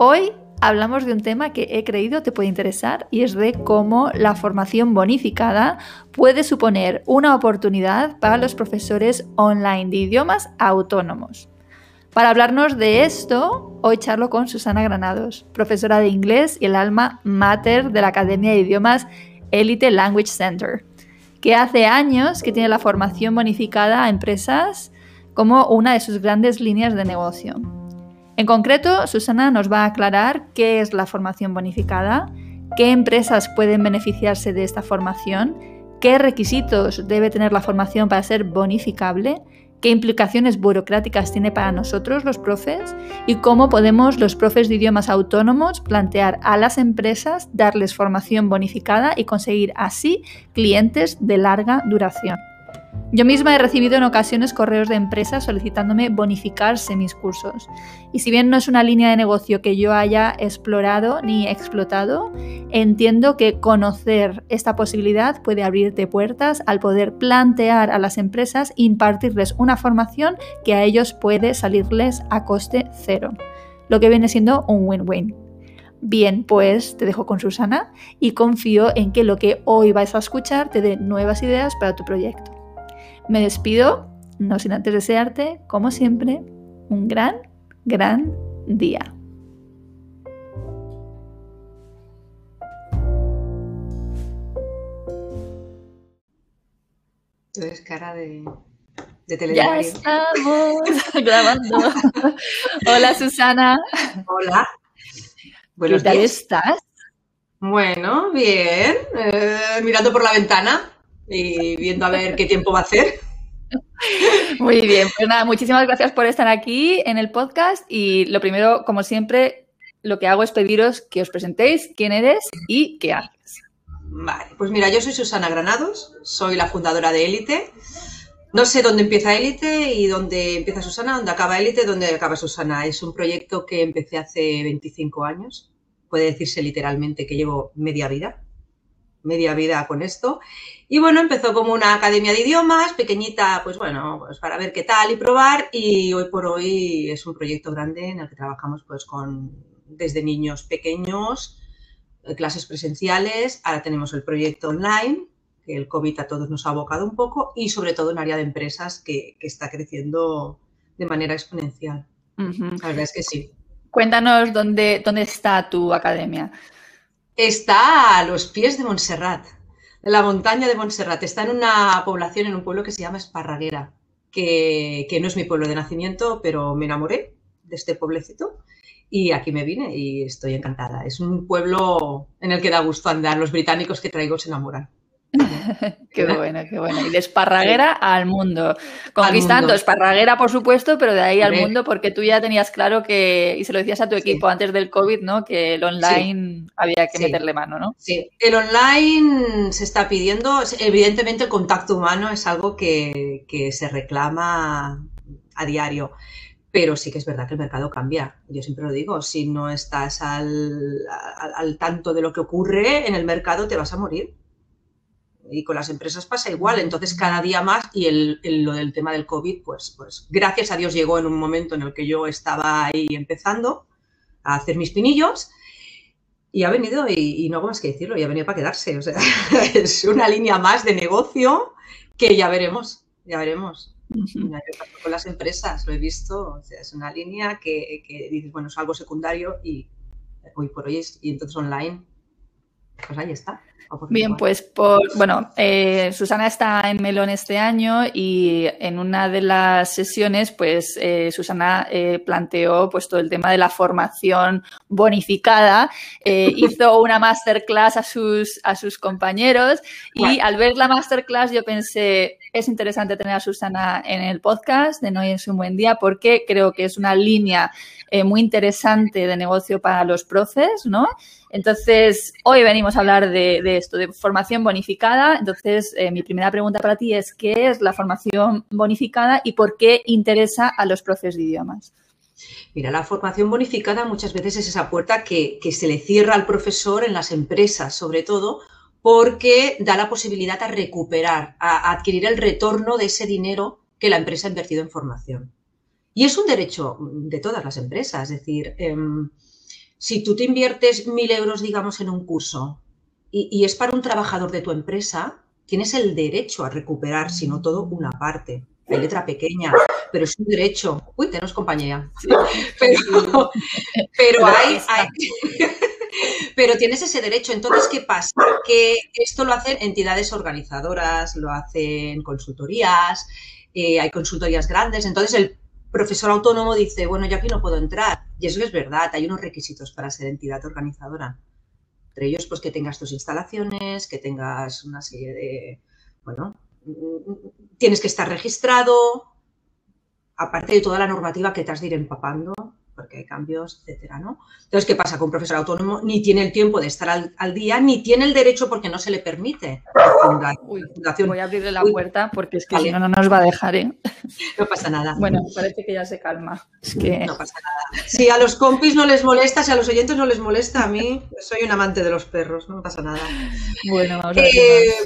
Hoy hablamos de un tema que he creído te puede interesar y es de cómo la formación bonificada puede suponer una oportunidad para los profesores online de idiomas autónomos. Para hablarnos de esto, hoy charlo con Susana Granados, profesora de inglés y el alma mater de la Academia de Idiomas Elite Language Center, que hace años que tiene la formación bonificada a empresas como una de sus grandes líneas de negocio. En concreto, Susana nos va a aclarar qué es la formación bonificada, qué empresas pueden beneficiarse de esta formación, qué requisitos debe tener la formación para ser bonificable, qué implicaciones burocráticas tiene para nosotros los profes y cómo podemos los profes de idiomas autónomos plantear a las empresas darles formación bonificada y conseguir así clientes de larga duración. Yo misma he recibido en ocasiones correos de empresas solicitándome bonificarse mis cursos. Y si bien no es una línea de negocio que yo haya explorado ni explotado, entiendo que conocer esta posibilidad puede abrirte puertas al poder plantear a las empresas impartirles una formación que a ellos puede salirles a coste cero, lo que viene siendo un win-win. Bien, pues te dejo con Susana y confío en que lo que hoy vais a escuchar te dé nuevas ideas para tu proyecto. Me despido, no sin antes desearte, como siempre, un gran, gran día. Tú eres cara de, de Ya estamos grabando. Hola, Susana. Hola. ¿Qué tal estás? Bueno, bien. Eh, mirando por la ventana y viendo a ver qué tiempo va a hacer. Muy bien, pues nada, muchísimas gracias por estar aquí en el podcast y lo primero, como siempre, lo que hago es pediros que os presentéis quién eres y qué haces. Vale, pues mira, yo soy Susana Granados, soy la fundadora de Élite. No sé dónde empieza Élite y dónde empieza Susana, dónde acaba Élite, dónde acaba Susana. Es un proyecto que empecé hace 25 años. Puede decirse literalmente que llevo media vida media vida con esto. Y bueno, empezó como una academia de idiomas, pequeñita, pues bueno, pues para ver qué tal y probar. Y hoy por hoy es un proyecto grande en el que trabajamos pues con desde niños pequeños, eh, clases presenciales, ahora tenemos el proyecto online, que el COVID a todos nos ha abocado un poco, y sobre todo en área de empresas que, está creciendo de manera exponencial. La verdad es que sí. Cuéntanos dónde, dónde está tu academia está a los pies de Montserrat, de la montaña de Montserrat. Está en una población, en un pueblo que se llama Esparraguera, que, no es mi pueblo de nacimiento, pero me enamoré de este pueblecito y aquí me vine y estoy encantada. Es un pueblo en el que da gusto andar. Los británicos que traigo se enamoran. qué bueno, qué bueno. Y de Esparraguera al mundo. Conquistando Esparraguera, por supuesto, pero de ahí al mundo, porque tú ya tenías claro que, y se lo decías a tu equipo antes del COVID, ¿no? Que el online había que meterle mano, ¿no? Sí, el online se está pidiendo, evidentemente el contacto humano es algo que, se reclama a diario pero sí que es verdad que el mercado cambia. Yo siempre lo digo, si no estás al, al, tanto de lo que ocurre en el mercado, te vas a morir y con las empresas pasa igual. Entonces, cada día más, y el, lo del tema del COVID, pues, pues gracias a Dios llegó en un momento en el que yo estaba ahí empezando a hacer mis pinillos. Y ha venido, y, no hago más que decirlo, y ha venido para quedarse. O sea, es una línea más de negocio que ya veremos, ya veremos. con las empresas, lo he visto, o sea, es una línea que, que dices, bueno, es algo secundario y hoy por hoy, y entonces online, pues ahí está. Bien, pues por, bueno, eh, Susana está en Melón este año y en una de las sesiones, pues eh, Susana eh, planteó pues todo el tema de la formación bonificada, hizo una masterclass a sus, a sus compañeros y al ver la masterclass yo pensé, es interesante tener a Susana en el podcast de No es un buen día porque creo que es una línea muy interesante de negocio para los profes, ¿no? Entonces, hoy venimos a hablar de, esto, de formación bonificada. Entonces, eh, mi primera pregunta para ti es, ¿qué es la formación bonificada y por qué interesa a los profes de idiomas? Mira, la formación bonificada muchas veces es esa puerta que, se le cierra al profesor en las empresas, sobre todo, porque da la posibilidad a recuperar, a, adquirir el retorno de ese dinero que la empresa ha invertido en formación. Y es un derecho de todas las empresas, es decir, em, si tú te inviertes mil euros, digamos, en un curso y, es para un trabajador de tu empresa, tienes el derecho a recuperar, si no todo, una parte. Hay letra pequeña, pero es un derecho. Uy, tenemos compañía. Pero, pero hay, pero tienes ese derecho. Entonces, ¿qué pasa? Que esto lo hacen entidades organizadoras, lo hacen consultorías, eh, hay consultorías grandes. Entonces, el profesor autónomo dice, bueno, yo aquí no puedo entrar. Y eso es verdad, hay unos requisitos para ser entidad organizadora. Entre ellos, pues que tengas tus instalaciones, que tengas una serie de, bueno, tienes que estar registrado, aparte de toda la normativa que te has de ir empapando porque hay cambios, etcétera, ¿no? Entonces, ¿qué pasa con un profesor autónomo? Ni tiene el tiempo de estar al, día, ni tiene el derecho porque no se le permite. voy a abrirle la puerta porque es que si no, no nos va a dejar, ¿eh? No pasa nada. Bueno, parece que ya se calma. Es que... No pasa nada. Si a los compis no les molesta, si a los oyentes no les molesta, a mí soy un amante de los perros, no pasa nada. Bueno, vamos a ver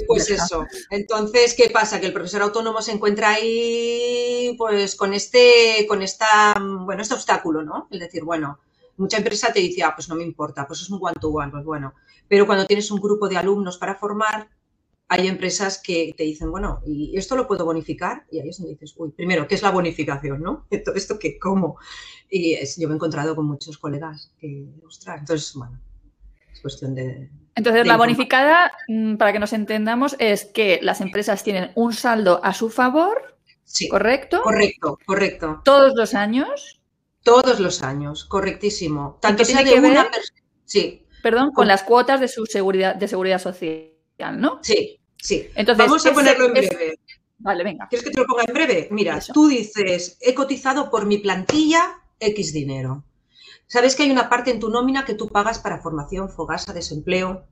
Pues eso. Entonces, ¿qué pasa? Que el profesor autónomo se encuentra ahí, pues, con este, con esta, bueno, este obstáculo, ¿no? Es decir, bueno, mucha empresa te dice, ah, pues no me importa, pues es un one-to-one, pues bueno. Pero cuando tienes un grupo de alumnos para formar, hay empresas que te dicen, bueno, ¿y esto lo puedo bonificar? Y ahí es donde dices, uy, primero, ¿qué es la bonificación, no? ¿Esto, esto qué? ¿Cómo? Y yo me he encontrado con muchos colegas que, ostras, entonces, bueno, es cuestión de... Entonces, la bonificada, mm, para que nos entendamos, es que las empresas tienen un saldo a su favor, sí, ¿correcto? Correcto, correcto. Todos los años. Todos los años, correctísimo. Tanto sea de una persona. Sí. Perdón, con, las cuotas de su seguridad, de seguridad social, ¿no? Sí, sí. Entonces, Vamos a ponerlo en breve. Vale, venga. ¿Quieres que te lo ponga en breve? Mira, tú dices, he cotizado por mi plantilla X dinero. Sabes que hay una parte en tu nómina que tú pagas para formación, fogasa, desempleo,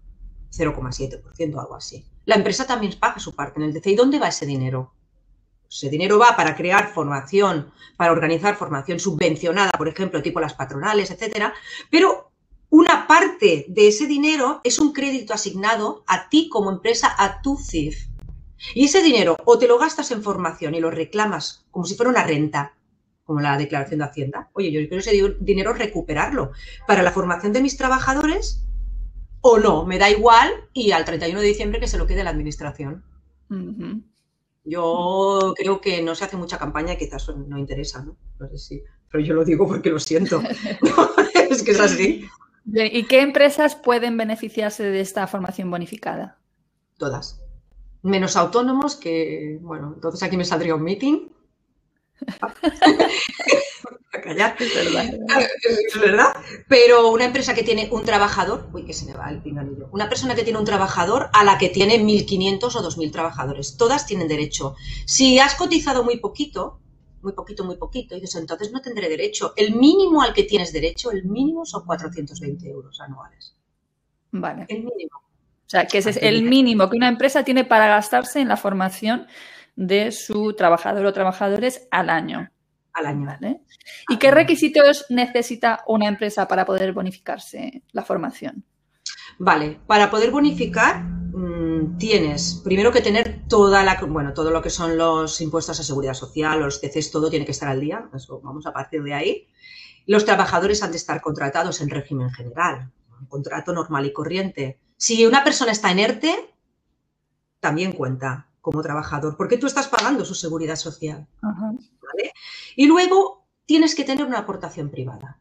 0,7%, algo así. La empresa también paga su parte en el DC. ¿Y dónde va ese dinero? Ese dinero va para crear formación, para organizar formación subvencionada, por ejemplo, tipo las patronales, etcétera, pero una parte de ese dinero es un crédito asignado a ti como empresa, a tu CIF. Y ese dinero o te lo gastas en formación y lo reclamas como si fuera una renta, como la declaración de Hacienda. Oye, yo quiero ese dinero recuperarlo para la formación de mis trabajadores o no, me da igual y al 31 de diciembre que se lo quede la administración. Yo creo que no se hace mucha campaña, quizás no interesa, ¿no? No sé si, pero yo lo digo porque lo siento. es que es así. ¿Y qué empresas pueden beneficiarse de esta formación bonificada? Todas. Menos autónomos, que, bueno, entonces aquí me saldría un meeting. Callar. Es verdad. Pero una empresa que tiene un trabajador, uy, que se me va el pinganillo. Una persona que tiene un trabajador a la que tiene 1.500 o 2.000 trabajadores. Todas tienen derecho. Si has cotizado muy poquito, muy poquito, muy poquito, y dices, entonces no tendré derecho. El mínimo al que tienes derecho, el mínimo son 420 euros anuales. Vale. El mínimo. O sea, que ese es el mínimo que una empresa tiene para gastarse en la formación de su trabajador o trabajadores al año al año. ¿Y qué requisitos necesita una empresa para poder bonificarse la formación? Vale, para poder bonificar mm, tienes primero que tener toda la, bueno, todo lo que son los impuestos a seguridad social, los TCs, todo tiene que estar al día. Eso vamos a partir de ahí. Los trabajadores han de estar contratados en régimen general, un contrato normal y corriente. Si una persona está en ERTE, también cuenta como trabajador, porque tú estás pagando su seguridad social. Y luego tienes que tener una aportación privada.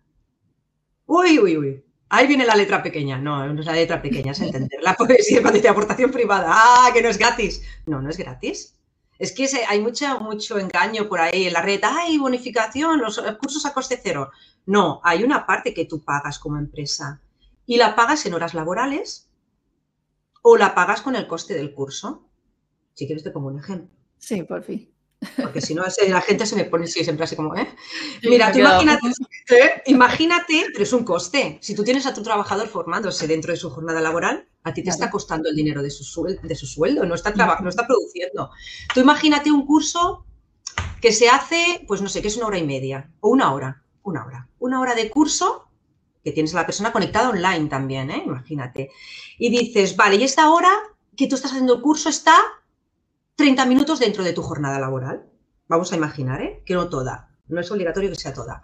Uy, uy, uy. Ahí viene la letra pequeña. No, no es la letra pequeña, es entender. La poesía de aportación privada. Ah, que no es gratis. No, no es gratis. Es que hay mucho, mucho engaño por ahí en la red. Hay bonificación, los cursos a coste cero. No, hay una parte que tú pagas como empresa y la pagas en horas laborales o la pagas con el coste del curso. Si quieres te pongo un ejemplo. Sí, por fin. Porque si no, la gente se me pone siempre así como, ¿eh? Mira, tú imagínate, ¿eh? imagínate, pero es un coste. Si tú tienes a tu trabajador formándose dentro de su jornada laboral, a ti te está costando el dinero de su, sueldo, de su sueldo, no está, no está produciendo. Tú imagínate un curso que se hace, pues no sé, que es una hora y media, o una hora, una hora. Una hora de curso que tienes a la persona conectada online también, ¿eh? Imagínate. Y dices, vale, y esta hora que tú estás haciendo el curso está 30 minutos dentro de tu jornada laboral. Vamos a imaginar, ¿eh? que no toda, no es obligatorio que sea toda.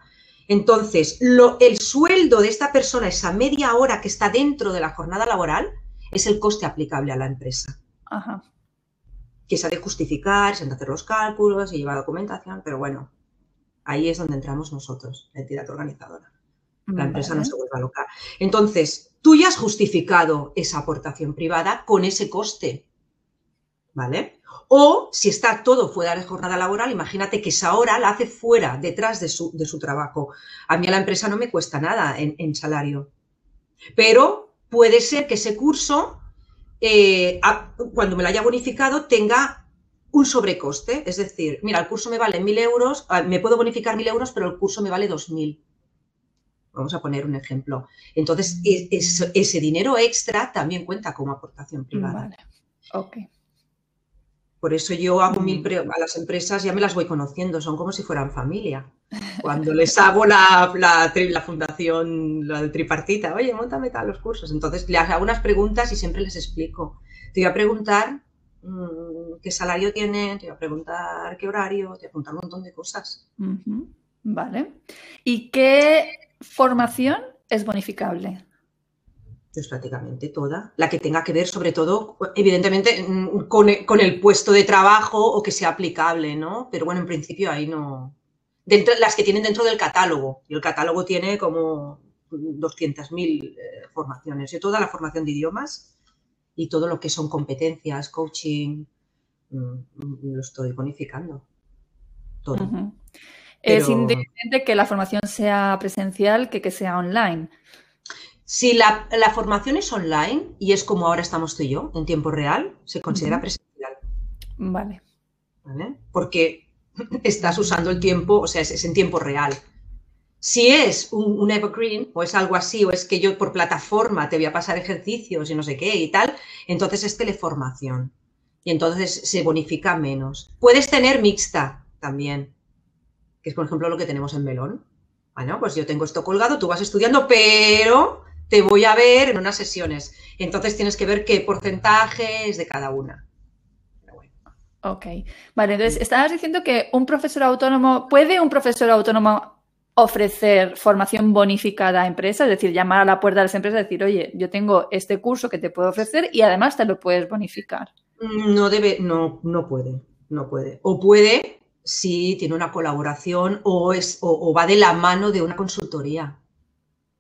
Entonces, lo, el sueldo de esta persona, esa media hora que está dentro de la jornada laboral, es el coste aplicable a la empresa. Ajá. Que se ha de justificar, se han de hacer los cálculos y llevar documentación, pero bueno, ahí es donde entramos nosotros, la entidad organizadora. La empresa no se vuelve local. Entonces, tú ya has justificado esa aportación privada con ese coste. ¿Vale? O si está todo fuera de jornada laboral, imagínate que esa hora la hace fuera, detrás de su, de su trabajo. A mí a la empresa no me cuesta nada en, salario. Pero puede ser que ese curso, eh, cuando me lo haya bonificado, tenga un sobrecoste. Es decir, mira, el curso me vale mil euros, ah, me puedo bonificar mil euros, pero el curso me vale dos mil. Vamos a poner un ejemplo. Entonces, e, ese dinero extra también cuenta como aportación privada. Vale. Por eso yo hago mil mm. a las empresas, ya me las voy conociendo, son como si fueran familia. Cuando les hago la, la, fundación, la tripartita, oye, montame tal los cursos. Entonces les hago unas preguntas y siempre les explico. Te voy a preguntar mm, qué salario tienen, te voy a preguntar qué horario, te voy a preguntar un montón de cosas. Vale. ¿Y qué formación es bonificable? Pues prácticamente toda, la que tenga que ver sobre todo, evidentemente, mm, con, el puesto de trabajo o que sea aplicable, ¿no? Pero bueno, en principio ahí no. Dentro, las que tienen dentro del catálogo, y el catálogo tiene como 200.000 eh, formaciones. Yo toda la formación de idiomas y todo lo que son competencias, coaching, mm, lo estoy bonificando. Todo. Es independiente que la formación sea presencial que que sea online. Si la, formación es online y es como ahora estamos tú y yo, en tiempo real, se considera presencial. Vale. ¿Vale? Porque estás usando el tiempo, o sea, es, en tiempo real. Si es un, evergreen o es algo así, o es que yo por plataforma te voy a pasar ejercicios y no sé qué y tal, entonces es teleformación. Y entonces se bonifica menos. Puedes tener mixta también, que es por ejemplo lo que tenemos en Melón. Bueno, pues yo tengo esto colgado, tú vas estudiando, pero te voy a ver en unas sesiones. Entonces tienes que ver qué porcentaje es de cada una. Ok. Vale, entonces estabas diciendo que un profesor autónomo, ¿puede un profesor autónomo ofrecer formación bonificada a empresas? Es decir, llamar a la puerta de las empresas y decir, oye, yo tengo este curso que te puedo ofrecer y además te lo puedes bonificar. No debe, no, no puede, no puede. O puede si tiene una colaboración o, es, o va de la mano de una consultoría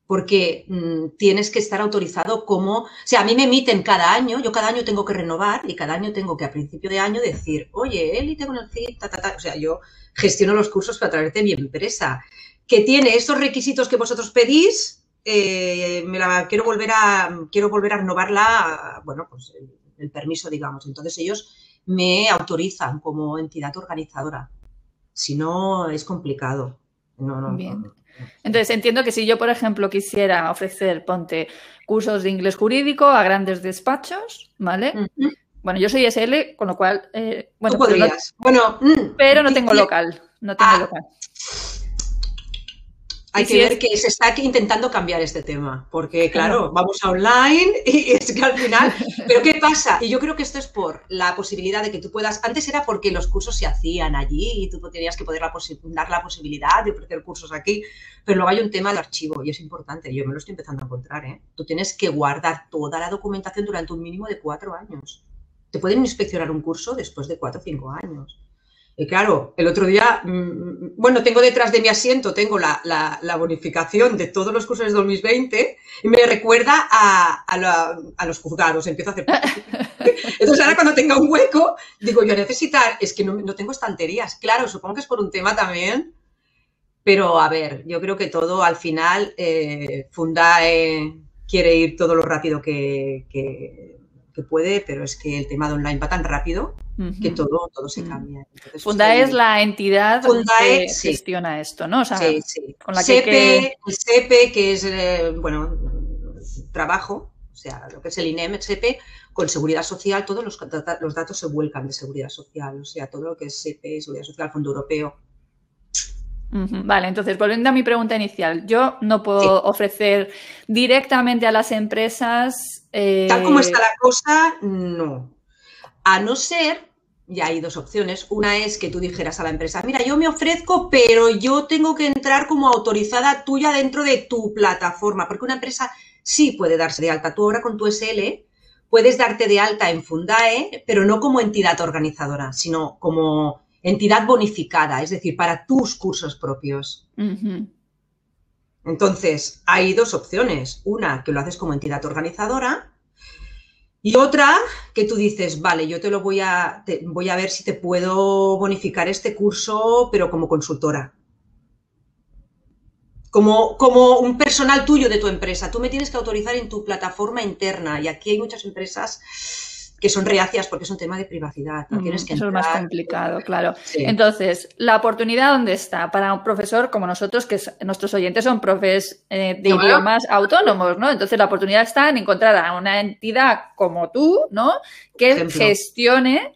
porque mm, tienes que estar autorizado como, o sea, a mí me emiten cada año, yo cada año tengo que renovar y cada año tengo que a principio de año decir, oye, élite con el CIT, ta, ta, ta. o sea, yo gestiono los cursos a través de mi empresa, que tiene estos requisitos que vosotros pedís, eh, me la quiero volver a, quiero volver a renovarla, bueno, pues el, permiso, digamos. Entonces ellos me autorizan como entidad organizadora. Si no, es complicado. No, no, Bien. Entonces, entiendo que si yo, por ejemplo, quisiera ofrecer, ponte, cursos de inglés jurídico a grandes despachos, ¿vale? Bueno, yo soy SL, con lo cual, eh, bueno, pero no, bueno, mm, pero no tengo local, no tengo ah. local. Hay que ver que se está intentando cambiar este tema, porque claro, vamos a online y es que al final, pero ¿qué pasa? Y yo creo que esto es por la posibilidad de que tú puedas, antes era porque los cursos se hacían allí y tú tenías que poder dar la posibilidad de ofrecer cursos aquí, pero luego hay un tema del archivo y es importante, yo me lo estoy empezando a encontrar, ¿eh? Tú tienes que guardar toda la documentación durante un mínimo de cuatro años. Te pueden inspeccionar un curso después de cuatro o cinco años. Y claro, el otro día, mm, bueno, tengo detrás de mi asiento, tengo la, bonificación de todos los cursos de 2020 y me recuerda a, los juzgados, empiezo a hacer... Entonces ahora cuando tenga un hueco, digo, yo necesitar, es que no, tengo estanterías, claro, supongo que es por un tema también, pero a ver, yo creo que todo al final, eh, Fundae quiere ir todo lo rápido que que puede, pero es que el tema de online va tan rápido que todo, todo se mm. cambia. Fundae es la entidad que gestiona esto, ¿no? sí, sí. Con la que, El SEPE, que es, eh, bueno, trabajo, o sea, lo que es el INEM, el SEPE, con seguridad social, todos los, los datos se vuelcan de seguridad social, o sea, todo lo que es SEPE, seguridad social, Fondo Europeo, Vale, entonces volviendo a mi pregunta inicial, yo no puedo ofrecer directamente a las empresas. Eh, Tal como está la cosa, no. A no ser, ya hay dos opciones. Una es que tú dijeras a la empresa, mira, yo me ofrezco, pero yo tengo que entrar como autorizada tuya dentro de tu plataforma, porque una empresa sí puede darse de alta. Tú ahora con tu SL puedes darte de alta en Fundae, pero no como entidad organizadora, sino como entidad bonificada, es decir, para tus cursos propios. Entonces, hay dos opciones. Una, que lo haces como entidad organizadora. Y otra, que tú dices, vale, yo te lo voy a, voy a ver si te puedo bonificar este curso, pero como consultora. Como, como, un personal tuyo de tu empresa. Tú me tienes que autorizar en tu plataforma interna. Y aquí hay muchas empresas que son reacias porque es un tema de privacidad. que Eso es más complicado, claro. Entonces, ¿la oportunidad dónde está? Para un profesor como nosotros, que nuestros oyentes son profes eh, de idiomas autónomos, ¿no? Entonces, la oportunidad está en encontrar a una entidad como tú, ¿no? Que gestione.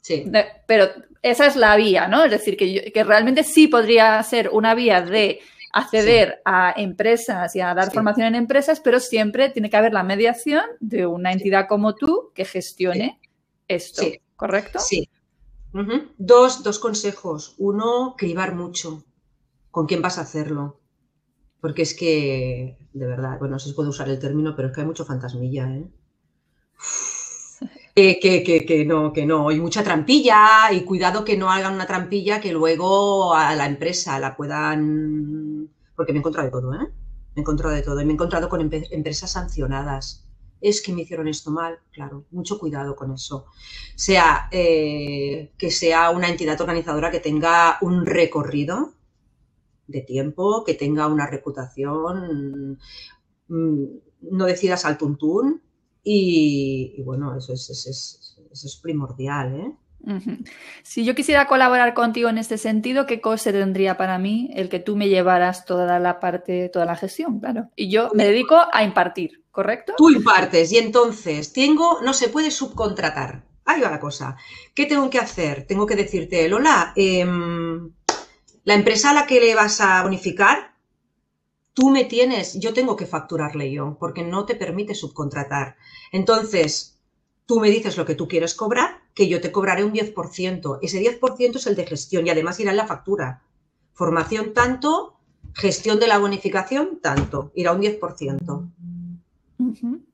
Sí. pero esa es la vía, ¿no? Es decir, que, que realmente sí podría ser una vía de acceder a empresas y a dar formación en empresas, pero siempre tiene que haber la mediación de una entidad como tú que gestione esto, ¿correcto? Sí. dos, dos consejos. Uno, cribar mucho con quién vas a hacerlo. Porque es que, de verdad, bueno, no sé si puedo usar el término, pero es que hay mucho fantasmilla, ¿eh? Que, que, que, que, no, que no, y mucha trampilla, y cuidado que no hagan una trampilla que luego a la empresa la puedan porque me he encontrado de todo, ¿eh? Me he encontrado de todo y me he encontrado con empresas sancionadas. Es que me hicieron esto mal, claro, mucho cuidado con eso. Sea eh, que sea una entidad organizadora que tenga un recorrido de tiempo, que tenga una reputación, mm, no decidas al tuntún y, bueno, eso es, eso es primordial, ¿eh? Si yo quisiera colaborar contigo en este sentido, ¿qué cosa tendría para mí el que tú me llevaras toda la parte, toda la gestión? Claro. Y yo me dedico a impartir, ¿correcto? Tú impartes y entonces tengo, no se puede subcontratar. Ahí va la cosa. ¿Qué tengo que hacer? Tengo que decirte, Lola, em, la empresa a la que le vas a bonificar, tú me tienes, yo tengo que facturarle yo, porque no te permite subcontratar. Entonces, tú me dices lo que tú quieres cobrar, que yo te cobraré un 10%. Ese 10% es el de gestión y además irá en la factura. Formación tanto, gestión de la bonificación tanto, irá un 10%.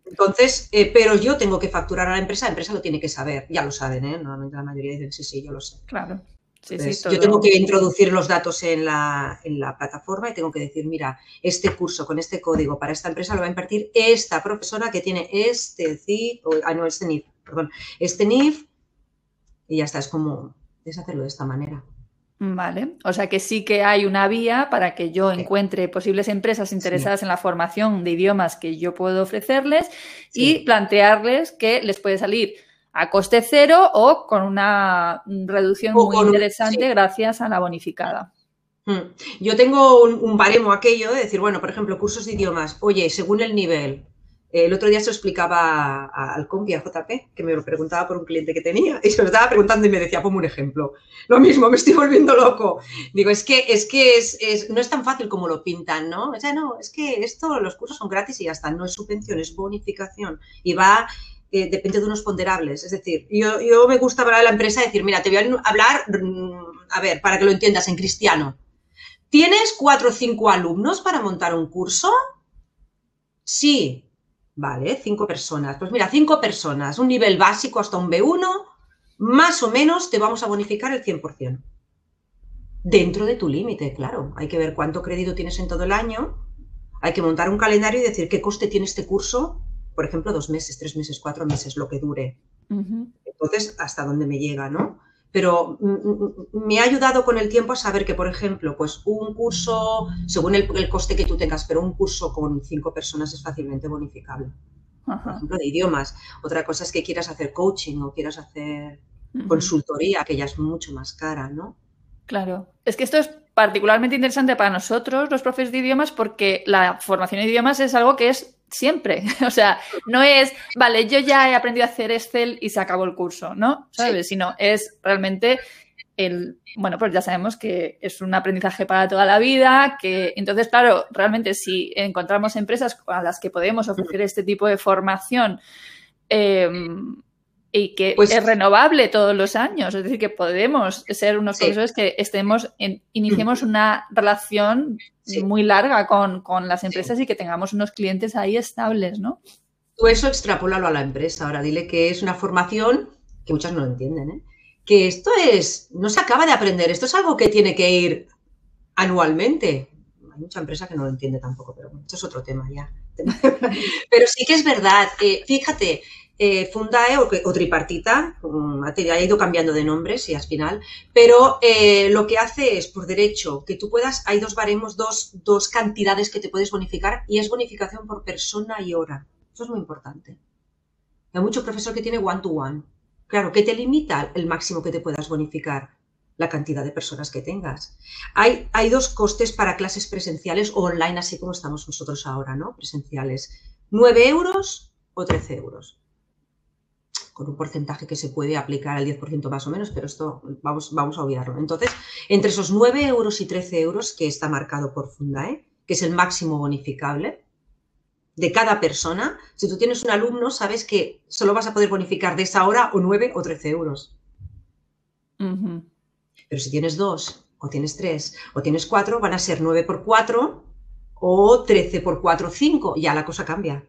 Entonces, eh, pero yo tengo que facturar a la empresa, la empresa lo tiene que saber, ya lo saben, ¿eh? Normalmente la mayoría dicen, sí, sí, yo lo sé. Claro. Yo tengo que introducir los datos en la, plataforma y tengo que decir, mira, este curso con este código para esta empresa lo va a impartir esta profesora que tiene este CIF, o, ah, no, este NIF, perdón, este NIF, y ya está, es como, es hacerlo de esta manera. Vale, o sea que sí que hay una vía para que yo encuentre posibles empresas interesadas en la formación de idiomas que yo puedo ofrecerles y plantearles que les puede salir a coste cero o con una reducción muy interesante gracias a la bonificada. Hmm. Yo tengo un, baremo aquello de decir, bueno, por ejemplo, cursos de idiomas, oye, según el nivel, el otro día se lo explicaba al compi, a JP, que me lo preguntaba por un cliente que tenía, y se lo estaba preguntando y me decía, ponme un ejemplo. Lo mismo, me estoy volviendo loco. Digo, es que, es que es, no es tan fácil como lo pintan, ¿no? O sea, no, es que esto, los cursos son gratis y ya está, no es subvención, es bonificación. Y va eh, depende de unos ponderables. Es decir, yo, yo me gusta hablar a la empresa decir, mira, te voy a hablar, mm, a ver, para que lo entiendas, en cristiano. ¿Tienes cuatro o cinco alumnos para montar un curso? Sí. Vale, cinco personas. Pues mira, cinco personas, un nivel básico hasta un B1, más o menos te vamos a bonificar el 100%. dentro de tu límite, claro. Hay que ver cuánto crédito tienes en todo el año, hay que montar un calendario y decir qué coste tiene este curso, por ejemplo, dos meses, tres meses, cuatro meses, lo que dure. Entonces, hasta dónde me llega, ¿no? Pero mm, mm, mm, me ha ayudado con el tiempo a saber que, por ejemplo, pues un curso, según el, coste que tú tengas, pero un curso con cinco personas es fácilmente bonificable. Por ejemplo, de idiomas. Otra cosa es que quieras hacer coaching o quieras hacer consultoría, que ya es mucho más cara, ¿no? Claro. Es que esto es particularmente interesante para nosotros, los profes de idiomas, porque la formación de idiomas es algo que es siempre. O sea, no es, vale, yo ya he aprendido a hacer Excel y se acabó el curso, ¿no? ¿Sabes? Sino es realmente el, bueno, pues ya sabemos que es un aprendizaje para toda la vida, que entonces, claro, realmente si encontramos empresas a las que podemos ofrecer este tipo de formación, eh, y que pues es renovable todos los años. Es decir, que podemos ser unos profesores que estemos en, iniciemos una relación muy larga con, las empresas y que tengamos unos clientes ahí estables, ¿no? Tú eso extrapólalo a la empresa. Ahora dile que es una formación que muchas no lo entienden, ¿eh? que esto es, no se acaba de aprender, esto es algo que tiene que ir anualmente. Hay mucha empresa que no lo entiende tampoco, pero bueno, esto es otro tema ya. pero sí que es verdad, que fíjate, eh, Fundae o, tripartita, ha ido cambiando de nombres y al final, pero eh, lo que hace es, por derecho, que tú puedas, hay dos baremos, dos, dos cantidades que te puedes bonificar y es bonificación por persona y hora. Eso es muy importante. Hay mucho profesor que tiene one-to-one. Claro, ¿qué te limita el máximo que te puedas bonificar? La cantidad de personas que tengas. Hay, hay dos costes para clases presenciales o online, así como estamos nosotros ahora, ¿no? Presenciales. 9 euros o 13 euros con un porcentaje que se puede aplicar al 10% más o menos, pero esto vamos, vamos a obviarlo. Entonces, entre esos 9 euros y 13 euros que está marcado por Fundae, que es el máximo bonificable de cada persona, si tú tienes un alumno, sabes que solo vas a poder bonificar de esa hora o 9 o 13 euros. Pero si tienes dos, o tienes tres, o tienes cuatro, van a ser 9 por 4 o 13 por 4, 5. Ya la cosa cambia.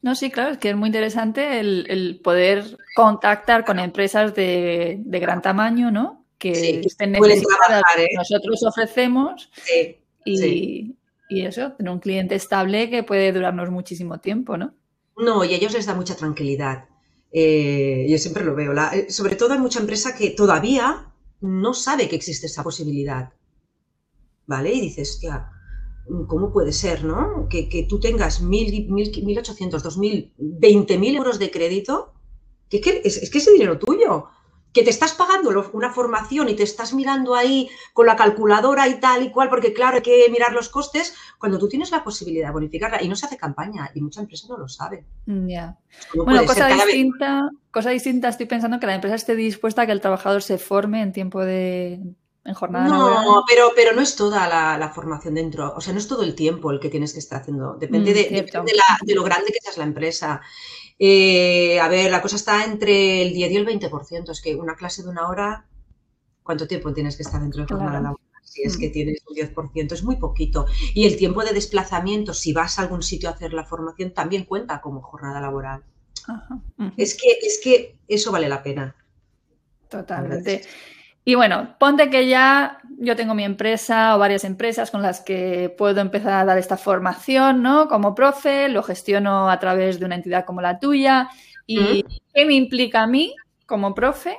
No, sí, claro, es que es muy interesante el, poder contactar con empresas de, gran tamaño, ¿no? Que estén necesitadas ¿eh? nosotros ofrecemos y, eso, tener un cliente estable que puede durarnos muchísimo tiempo, ¿no? No, y a ellos les da mucha tranquilidad. Eh, yo siempre lo veo. Eh, sobre todo hay mucha empresa que todavía no sabe que existe esa posibilidad. ¿Vale? Y dices, hostia, ¿cómo puede ser, no? Que, tú tengas 1.800, 2.000, 20.000 euros de crédito, que, es, es, que ese dinero tuyo, que te estás pagando una formación y te estás mirando ahí con la calculadora y tal y cual, porque claro, hay que mirar los costes, cuando tú tienes la posibilidad de bonificarla y no se hace campaña y mucha empresa no lo sabe. Mm. Bueno, cosa distinta, cosa distinta, estoy pensando que la empresa esté dispuesta a que el trabajador se forme en tiempo de no, pero, pero no es toda la, formación dentro, o sea, no es todo el tiempo el que tienes que estar haciendo, depende, mm, de, lo grande que seas la empresa. Eh, a ver, la cosa está entre el 10 y el 20%, es que una clase de una hora, ¿cuánto tiempo tienes que estar dentro de jornada laboral? Si es que mm. tienes un 10%, es muy poquito. Y el tiempo de desplazamiento, si vas a algún sitio a hacer la formación, también cuenta como jornada laboral. Es, que, es que eso vale la pena. Totalmente. Y bueno, ponte que ya yo tengo mi empresa o varias empresas con las que puedo empezar a dar esta formación, ¿no? Como profe, lo gestiono a través de una entidad como la tuya. ¿Y qué me implica a mí como profe?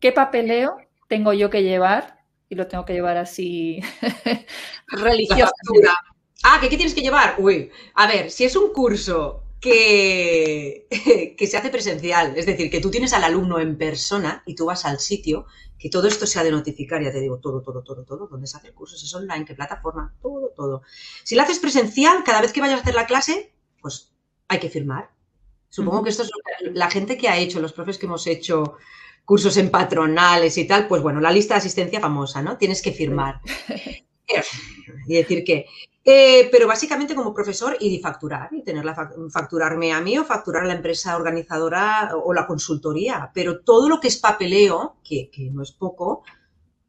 ¿Qué papeleo tengo yo que llevar? Y lo tengo que llevar así religioso. Ah, ¿qué, ¿qué tienes que llevar? Uy, a ver, si es un curso que, que, se hace presencial, es decir, que tú tienes al alumno en persona y tú vas al sitio, que todo esto se ha de notificar, ya te digo, todo, todo, todo, todo, dónde se hace el curso, si es online, qué plataforma, todo, todo. Si lo haces presencial, cada vez que vayas a hacer la clase, pues hay que firmar. Supongo que esto es la gente que ha hecho, los profes que hemos hecho cursos en patronales y tal, pues bueno, la lista de asistencia famosa, ¿no? Tienes que firmar. y decir que eh, pero básicamente como profesor y facturar, y tenerla, facturarme a mí o facturar a la empresa organizadora o la consultoría. Pero todo lo que es papeleo, que, no es poco,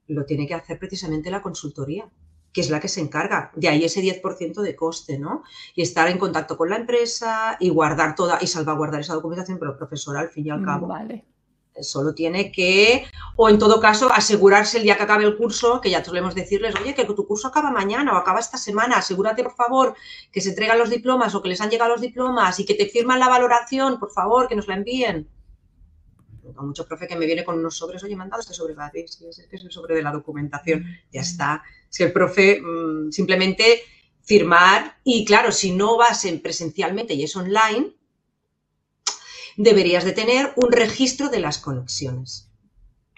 lo tiene que hacer precisamente la consultoría, que es la que se encarga. De ahí ese 10% de coste, ¿no? Y estar en contacto con la empresa y guardar toda y salvaguardar esa documentación, pero el profesor al fin y al cabo. Vale. Solo tiene que, o en todo caso, asegurarse el día que acabe el curso, que ya solemos decirles, oye, que tu curso acaba mañana o acaba esta semana, asegúrate, por favor, que se entregan los diplomas o que les han llegado los diplomas y que te firman la valoración, por favor, que nos la envíen. Tengo mucho profe que me viene con unos sobres, oye, me han dado este sobre para ti, es el sobre de la documentación, ya está. Si el profe mm, simplemente firmar y claro, si no vas en presencialmente y es online, deberías de tener un registro de las conexiones.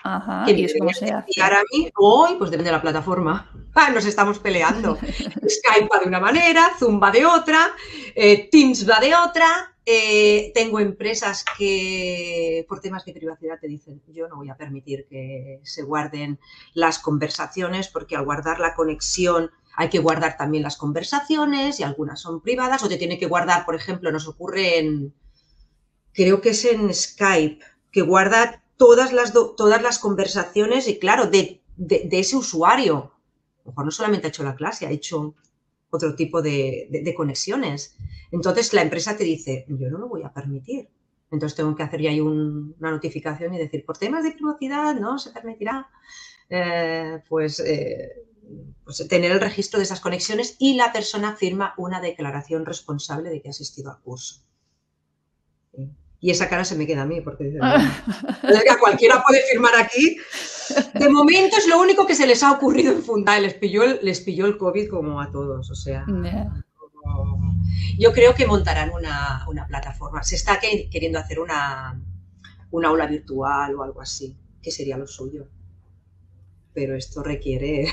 Ajá, ¿y eso cómo se hace? a mí, hoy, pues depende de la plataforma. Ah, nos estamos peleando. Skype va de una manera, Zoom va de otra, eh, Teams va de otra. Eh, tengo empresas que por temas de privacidad te dicen, yo no voy a permitir que se guarden las conversaciones porque al guardar la conexión hay que guardar también las conversaciones y algunas son privadas o te tiene que guardar, por ejemplo, nos ocurre en, creo que es en Skype, que guarda todas las, todas las conversaciones y claro, de, ese usuario. A lo mejor no solamente ha hecho la clase, ha hecho otro tipo de, conexiones. Entonces la empresa te dice, yo no lo voy a permitir. Entonces tengo que hacer ya ahí una notificación y decir, por temas de privacidad no se permitirá eh, pues, eh, pues, tener el registro de esas conexiones y la persona firma una declaración responsable de que ha asistido al curso. Y esa cara se me queda a mí, porque cualquiera puede firmar aquí. De momento es lo único que se les ha ocurrido en Fundai, les pilló el, les pilló el COVID como a todos, o sea... Yo creo que montarán una, plataforma. Se está queriendo hacer una, una aula virtual o algo así, que sería lo suyo. Pero esto requiere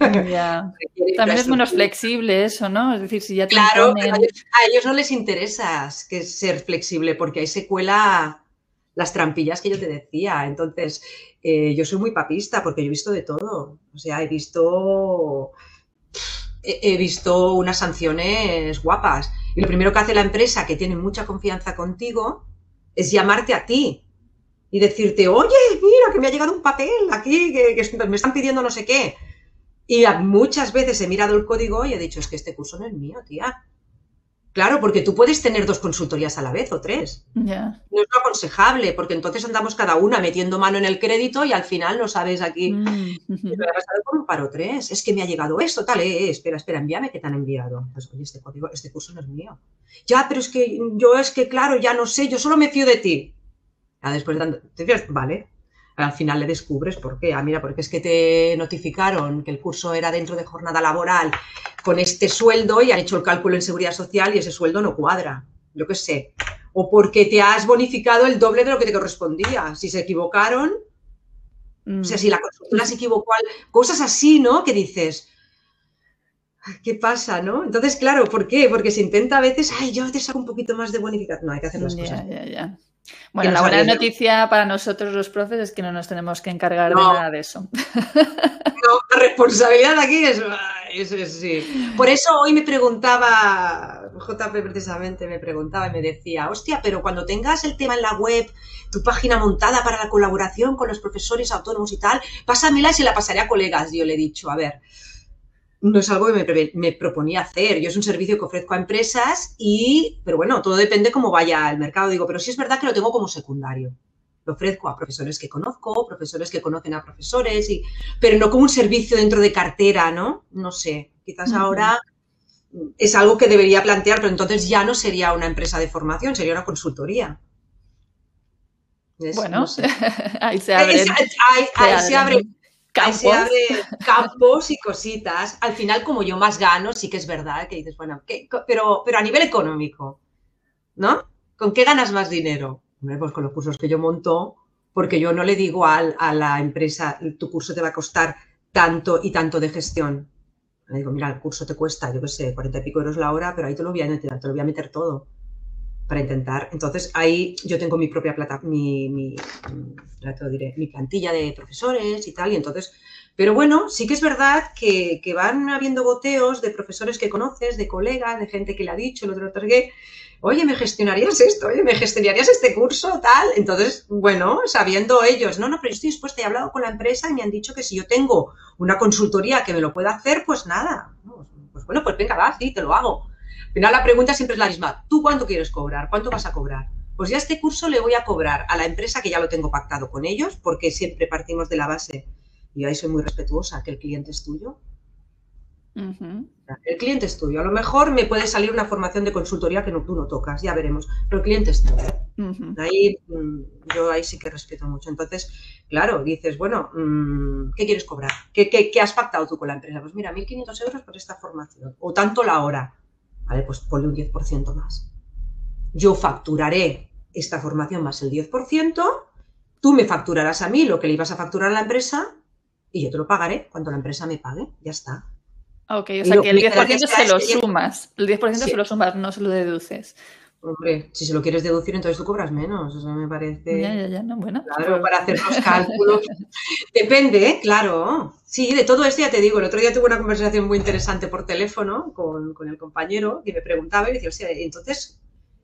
También es menos flexible eso, ¿no? Es decir, si ya te Claro, a ellos no les interesa que ser flexible porque ahí se cuela las trampillas que yo te decía. Entonces, eh, yo soy muy papista porque yo he visto de todo. O sea, he visto he visto unas sanciones guapas. Y lo primero que hace la empresa, que tiene mucha confianza contigo, es llamarte a ti y decirte, oye, mira, que me ha llegado un papel aquí, que me están pidiendo no sé qué. Y muchas veces he mirado el código y he dicho, es que este curso no es mío, tía. Claro, porque tú puedes tener dos consultorías a la vez o tres. No es lo aconsejable, porque entonces andamos cada una metiendo mano en el crédito y al final no sabes aquí. Mm. Me ha pasado con un paro tres. Es que me ha llegado esto, tal, eh, eh, espera, espera, envíame que te han enviado. Pues oye, este código, este curso no es mío. Ya, pero es que yo es que, claro, ya no sé, yo solo me fío de ti. Ya después de tanto, vale, al final le descubres por qué. Ah, mira, porque es que te notificaron que el curso era dentro de jornada laboral con este sueldo y han hecho el cálculo en seguridad social y ese sueldo no cuadra. Yo qué sé. O porque te has bonificado el doble de lo que te correspondía. Si se equivocaron, o sea, si la consultora se equivocó, cosas así, ¿no? Que dices, ¿qué pasa, no? Entonces, claro, ¿por qué? Porque se intenta a veces, ay, yo te saco un poquito más de bonificación. No, hay que hacer las cosas. Ya. Bueno, la buena noticia para nosotros los profes es que no nos tenemos que encargar de nada de eso. No, la responsabilidad aquí es, sí. Por eso hoy me preguntaba, JP precisamente me preguntaba y me decía, hostia, pero cuando tengas el tema en la web, tu página montada para la colaboración con los profesores autónomos y tal, pásamela y se la pasaré a colegas. Yo le he dicho, a ver, no es algo que me, proponía hacer. Yo es un servicio que ofrezco a empresas y, pero bueno, todo depende cómo vaya el mercado. Digo, pero sí es verdad que lo tengo como secundario. Lo ofrezco a profesores que conozco, profesores que conocen a profesores, y, pero no como un servicio dentro de cartera, ¿no? No sé. Quizás ahora es algo que debería plantear, pero entonces ya no sería una empresa de formación, sería una consultoría. bueno, ahí se abre. ahí se abre Campos. campos y cositas. Al final, como yo más gano, sí que es verdad que dices, bueno, pero, pero a nivel económico, ¿no? ¿Con qué ganas más dinero? pues con los cursos que yo monto, porque yo no le digo a la empresa, tu curso te va a costar tanto y tanto de gestión. Le digo, mira, el curso te cuesta, yo qué sé, cuarenta y pico euros la hora, pero ahí te lo voy a meter, te lo voy a meter todo para intentar. Entonces ahí yo tengo mi propia plata, mi, mi, diré, mi plantilla de profesores y tal, y entonces, pero bueno, sí que es verdad que, van habiendo goteos de profesores que conoces, de colegas, de gente que le ha dicho, el otro, que, oye, ¿me gestionarías esto? Oye, ¿me gestionarías este curso? Tal. Entonces, bueno, sabiendo ellos, no, no, pero yo estoy dispuesta, he hablado con la empresa y me han dicho que si yo tengo una consultoría que me lo pueda hacer, pues nada. Pues bueno, pues venga, va, sí, te lo hago. Al final la pregunta siempre es la misma. ¿Tú cuánto quieres cobrar? ¿Cuánto vas a cobrar? pues ya este curso le voy a cobrar a la empresa que ya lo tengo pactado con ellos, porque siempre partimos de la base, y ahí soy muy respetuosa, que el cliente es tuyo. El cliente es tuyo. A lo mejor me puede salir una formación de consultoría que no, tú no tocas, ya veremos, pero el cliente es tuyo. Ahí mm, yo ahí sí que respeto mucho. Entonces, claro, dices, bueno, mm, ¿qué quieres cobrar? ¿Qué, qué, has pactado tú con la empresa? Pues mira, 1.500 euros por esta formación, o tanto la hora. Vale, pues ponle un 10% más. Yo facturaré esta formación más el 10%, tú me facturarás a mí lo que le ibas a facturar a la empresa y yo te lo pagaré cuando la empresa me pague, ya está. Ok, o sea que el 10% se lo sumas, el 10% se lo sumas, no se lo deduces. Hombre, si se lo quieres deducir, entonces tú cobras menos. Eso me parece. Ya, ya, ya, no, bueno. Claro, para hacer los cálculos. Depende, ¿eh? claro. Sí, de todo esto ya te digo. El otro día tuve una conversación muy interesante por teléfono con, con el compañero que me preguntaba y decía, sea, entonces,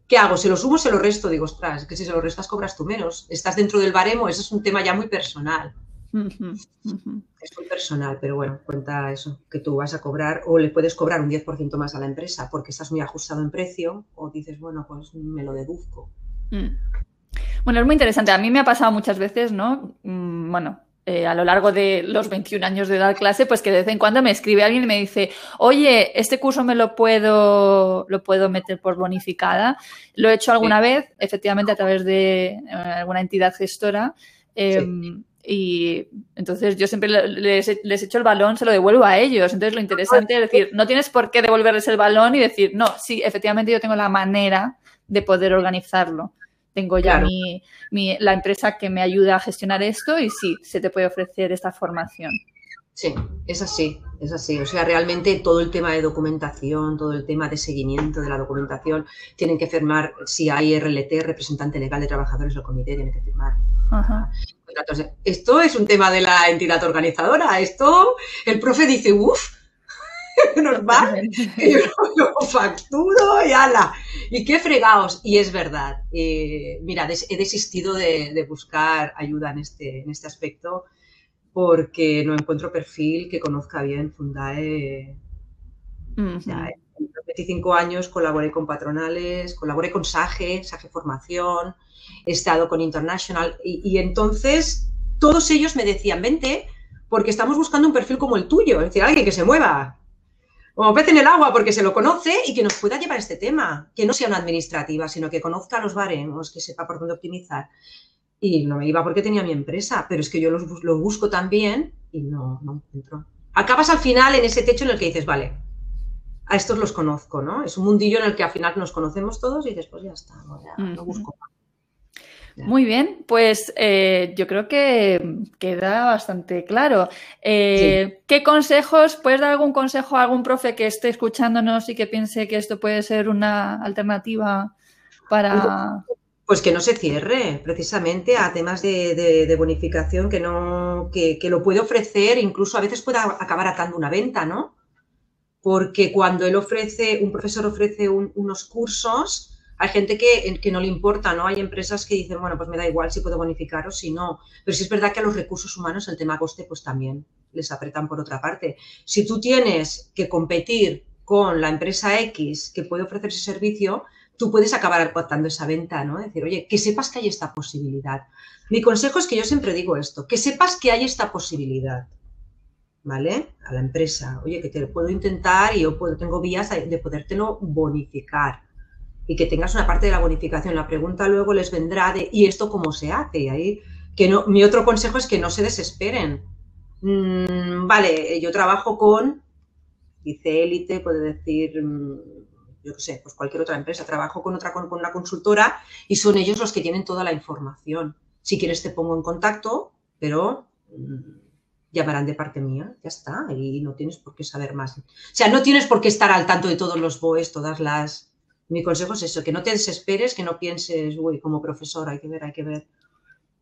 ¿qué hago? ¿Se lo sumo o se lo resto? Digo, ostras, que si se lo restas cobras tú menos. Estás dentro del baremo, eso es un tema ya muy personal. Es muy personal, pero bueno, cuenta eso, que tú vas a cobrar o le puedes cobrar un 10% más a la empresa porque estás muy ajustado en precio o dices, bueno, pues me lo deduzco. Mm. Bueno, es muy interesante. A mí me ha pasado muchas veces, ¿no? Mm, bueno, eh, a lo largo de los 21 años de dar clase, pues que de vez en cuando me escribe alguien y me dice, oye, este curso me lo puedo, lo puedo meter por bonificada. Lo he hecho alguna vez, efectivamente, a través de eh, alguna entidad gestora. Em, y entonces yo siempre les, les, echo el balón, se lo devuelvo a ellos. Entonces lo interesante es decir, no tienes por qué devolverles el balón y decir, no, sí, efectivamente yo tengo la manera de poder organizarlo. Tengo ya mi, mi, la empresa que me ayuda a gestionar esto y sí, se te puede ofrecer esta formación. Sí, es así, es así. O sea, realmente todo el tema de documentación, todo el tema de seguimiento de la documentación, tienen que firmar, si hay RLT, representante legal de trabajadores o comité, tiene que firmar. Esto es un tema de la entidad organizadora. Esto, el profe dice, uff, normal, yo lo facturo y ala. Y qué fregaos. Y es verdad. Eh, mira, he desistido de, buscar ayuda en este, en este aspecto porque no encuentro perfil que conozca bien Fundae. en 25 años colaboré con patronales, colaboré con SAGE, SAGE Formación, he estado con International y, entonces todos ellos me decían, vente, porque estamos buscando un perfil como el tuyo, es decir, alguien que se mueva, como pez en el agua, porque se lo conoce y que nos pueda llevar este tema, que no sea una administrativa, sino que conozca los baremos, que sepa por dónde optimizar. Y no me iba porque tenía mi empresa, pero es que yo los, busco también y no, no encuentro. Acabas al final en ese techo en el que dices, vale, a estos los conozco, ¿no? Es un mundillo en el que al final nos conocemos todos y después ya está, no, ya, busco Muy bien, pues eh, yo creo que queda bastante claro. Eh, ¿Qué consejos, puedes dar algún consejo a algún profe que esté escuchándonos y que piense que esto puede ser una alternativa para... Pues que no se cierre, precisamente, a temas de, bonificación que no, que, lo puede ofrecer, incluso a veces puede acabar atando una venta, ¿no? Porque cuando él ofrece, un profesor ofrece unos cursos, hay gente que, que, no le importa, ¿no? Hay empresas que dicen, bueno, pues me da igual si puedo bonificar o si no. Pero sí es verdad que a los recursos humanos el tema coste, pues también les apretan por otra parte. Si tú tienes que competir con la empresa X que puede ofrecer ese servicio, tú puedes acabar aportando esa venta, ¿no? Decir, oye, que sepas que hay esta posibilidad. Mi consejo es que yo siempre digo esto, que sepas que hay esta posibilidad, ¿vale? A la empresa, oye, que te puedo intentar y yo puedo, tengo vías de podértelo bonificar y que tengas una parte de la bonificación. La pregunta luego les vendrá de, ¿y esto cómo se hace? Ahí, que no, mi otro consejo es que no se desesperen. Mm, vale, yo trabajo con, dice élite, puede decir mm, yo qué sé, pues cualquier otra empresa, trabajo con otra con, una consultora y son ellos los que tienen toda la información. Si quieres te pongo en contacto, pero mm, llamarán de parte mía, ya está, y no tienes por qué saber más. O sea, no tienes por qué estar al tanto de todos los BOEs, todas las... Mi consejo es eso, que no te desesperes, que no pienses, uy, como profesor hay que ver, hay que ver.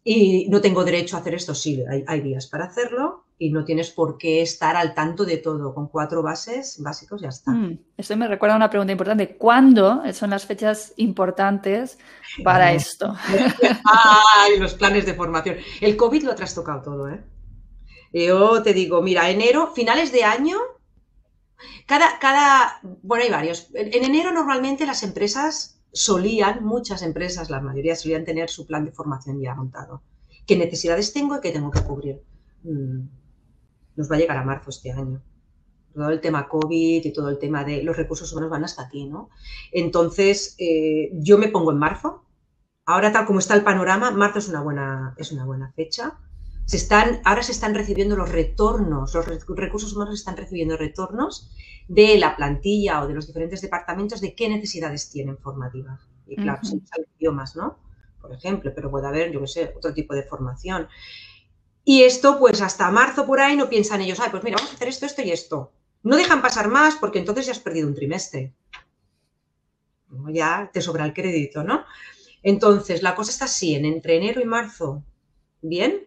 Y no tengo derecho a hacer esto, sí, hay, hay vías para hacerlo, y no tienes por qué estar al tanto de todo. Con cuatro bases básicos ya está. Mm, esto me recuerda a una pregunta importante. ¿Cuándo son las fechas importantes para esto? Ay, los planes de formación. El COVID lo ha trastocado todo, ¿eh? Yo te digo, mira, enero, finales de año, cada, cada, bueno, hay varios. En enero normalmente las empresas solían, muchas empresas, la mayoría solían tener su plan de formación ya montado. ¿Qué necesidades tengo y qué tengo que cubrir? Mm, nos va a llegar a marzo este año. Todo el tema COVID y todo el tema de los recursos humanos van hasta aquí, ¿no? Entonces, eh, yo me pongo en marzo. Ahora, tal como está el panorama, marzo es una buena, es una buena fecha. Se están, ahora se están recibiendo los retornos, los recursos humanos están recibiendo retornos de la plantilla o de los diferentes departamentos de qué necesidades tienen formativas. Y claro, uh idiomas, ¿no? Por ejemplo, pero puede haber, yo qué sé, otro tipo de formación. Y esto, pues hasta marzo por ahí no piensan ellos, ay, pues mira, vamos a hacer esto, esto y esto. No dejan pasar más porque entonces ya has perdido un trimestre. Ya te sobra el crédito, ¿no? Entonces, la cosa está así, en entre enero y marzo, bien,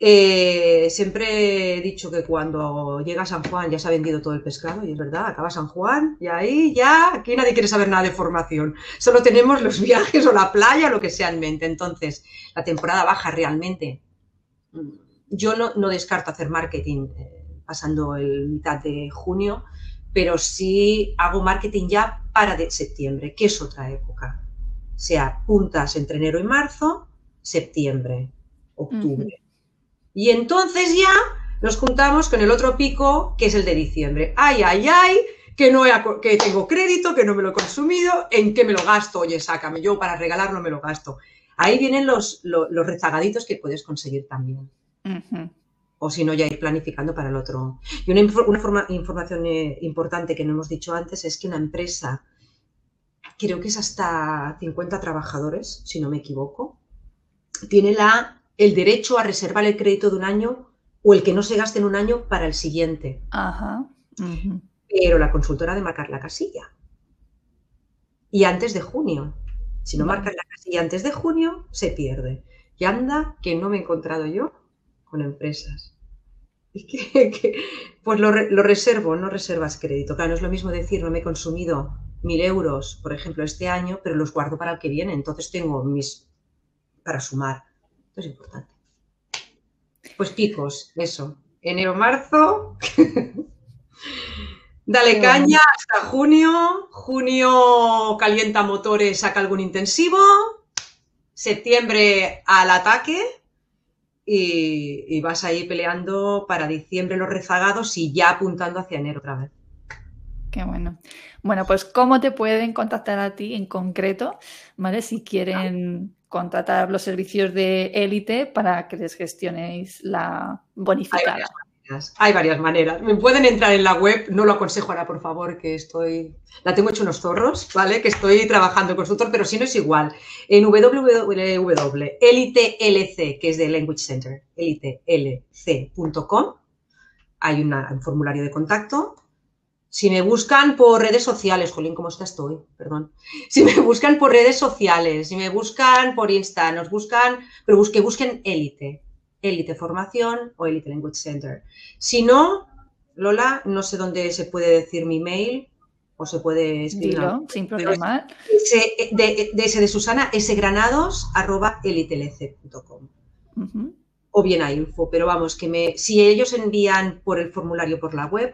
eh, siempre he dicho que cuando llega San Juan ya se ha vendido todo el pescado, y es verdad, acaba San Juan y ahí ya, aquí nadie quiere saber nada de formación. Solo tenemos los viajes o la playa, lo que sea en mente. Entonces, la temporada baja realmente. Yo no, descarto hacer marketing eh, pasando el mitad de junio, pero sí hago marketing ya para de septiembre, que es otra época. O sea, puntas entre enero y marzo, septiembre, octubre. Y entonces ya nos juntamos con el otro pico, que es el de diciembre. Ay, ay, ay, que, no he, que tengo crédito, que no me lo he consumido, ¿en qué me lo gasto? Oye, sácame, yo para regalarlo me lo gasto. Ahí vienen los, los, rezagaditos que puedes conseguir también. O si no, ya ir planificando para el otro. Y una, una información eh, importante que no hemos dicho antes es que una empresa, creo que es hasta 50 trabajadores, si no me equivoco, tiene la el derecho a reservar el crédito de un año o el que no se gaste en un año para el siguiente. Ajá. Pero la consultora ha de marcar la casilla. Y antes de junio. Si no marcas la casilla antes de junio, se pierde. Y anda que no me he encontrado yo con empresas. Que, pues lo, lo, reservo, no reservas crédito. Claro, no es lo mismo decir, no me he consumido mil euros, por ejemplo, este año, pero los guardo para el que viene. Entonces tengo mis para sumar es importante. Pues picos, eso. Enero, marzo. Dale caña hasta junio. Junio calienta motores, saca algún intensivo. Septiembre al ataque. Y, y, vas ahí peleando para diciembre los rezagados y ya apuntando hacia enero otra vez. Qué bueno. Bueno, pues ¿cómo te pueden contactar a ti en concreto? ¿Vale? Si quieren contratar los servicios de élite para que les gestionéis la bonificada. Hay varias, maneras. Me pueden entrar en la web, no lo aconsejo ahora, por favor, que estoy. La tengo hecho unos zorros, ¿vale? Que estoy trabajando con consultor, pero si no es igual. En www.elitelc, que es de Language Center, elitelc.com, hay un formulario de contacto si me buscan por redes sociales, Jolín, ¿cómo está estoy? Perdón. Si me buscan por redes sociales, si me buscan por Insta, nos buscan, pero busque, busquen élite, élite formación o élite language center. Si no, Lola, no sé dónde se puede decir mi mail o se puede escribir. sin problema. de, ese de Susana, sgranados arroba O bien a info, pero vamos, que me, si ellos envían por el formulario por la web,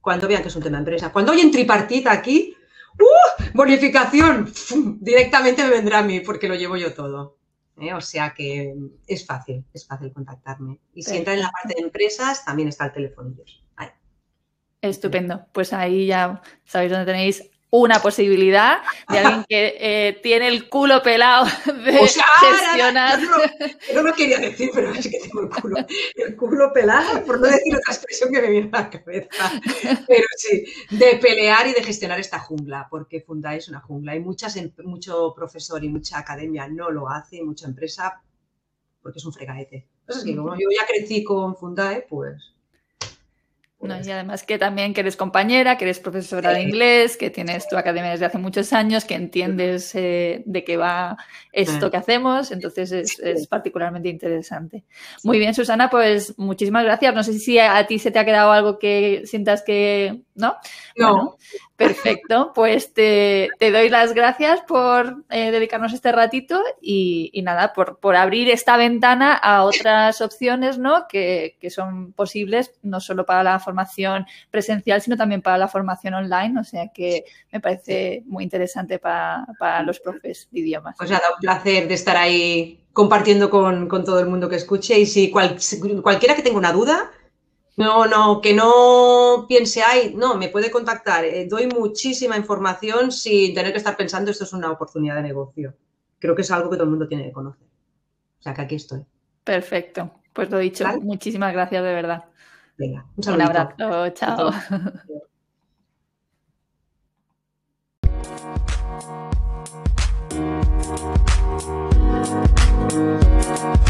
cuando vean que es un tema de empresa. Cuando oyen tripartita aquí, ¡uh! Bonificación, directamente me vendrá a mí porque lo llevo yo todo. ¿eh? O sea que es fácil, es fácil contactarme. Y si entran en la parte de empresas, también está el teléfono. Estupendo. Pues ahí ya sabéis dónde tenéis una posibilidad de alguien que eh, tiene el culo pelado de gestionar. no, lo quería decir, pero es que tengo el culo, el culo pelado, por no decir otra expresión que me viene a la cabeza. Pero sí, de pelear y de gestionar esta jungla, porque Fundae es una jungla. Hay muchas, mucho profesor y mucha academia no lo hace, mucha empresa, porque es un fregaete. Entonces, que como yo ya crecí con Fundae, pues y además que también que eres compañera, que eres profesora de inglés, que tienes tu academia desde hace muchos años, que entiendes eh, de qué va esto que hacemos, entonces es, particularmente interesante. Muy bien, Susana, pues muchísimas gracias. No sé si a ti se te ha quedado algo que sientas que, ¿no? No. perfecto, pues te, doy las gracias por eh, dedicarnos este ratito y, nada, por, por, abrir esta ventana a otras opciones, ¿no? Que, que son posibles no solo para la formación, presencial, sino también para la formación online. O sea que me parece muy interesante para, los profes de idiomas. Pues nada, un placer de estar ahí compartiendo con, todo el mundo que escuche. Y si cualquiera que tenga una duda, no, no, que no piense, ay, no, me puede contactar. Eh, doy muchísima información sin tener que estar pensando esto es una oportunidad de negocio. Creo que es algo que todo el mundo tiene que conocer. O sea que aquí estoy. Perfecto. Pues lo dicho. Muchísimas gracias de verdad. Venga, un saludo. Un abrazo. Chao.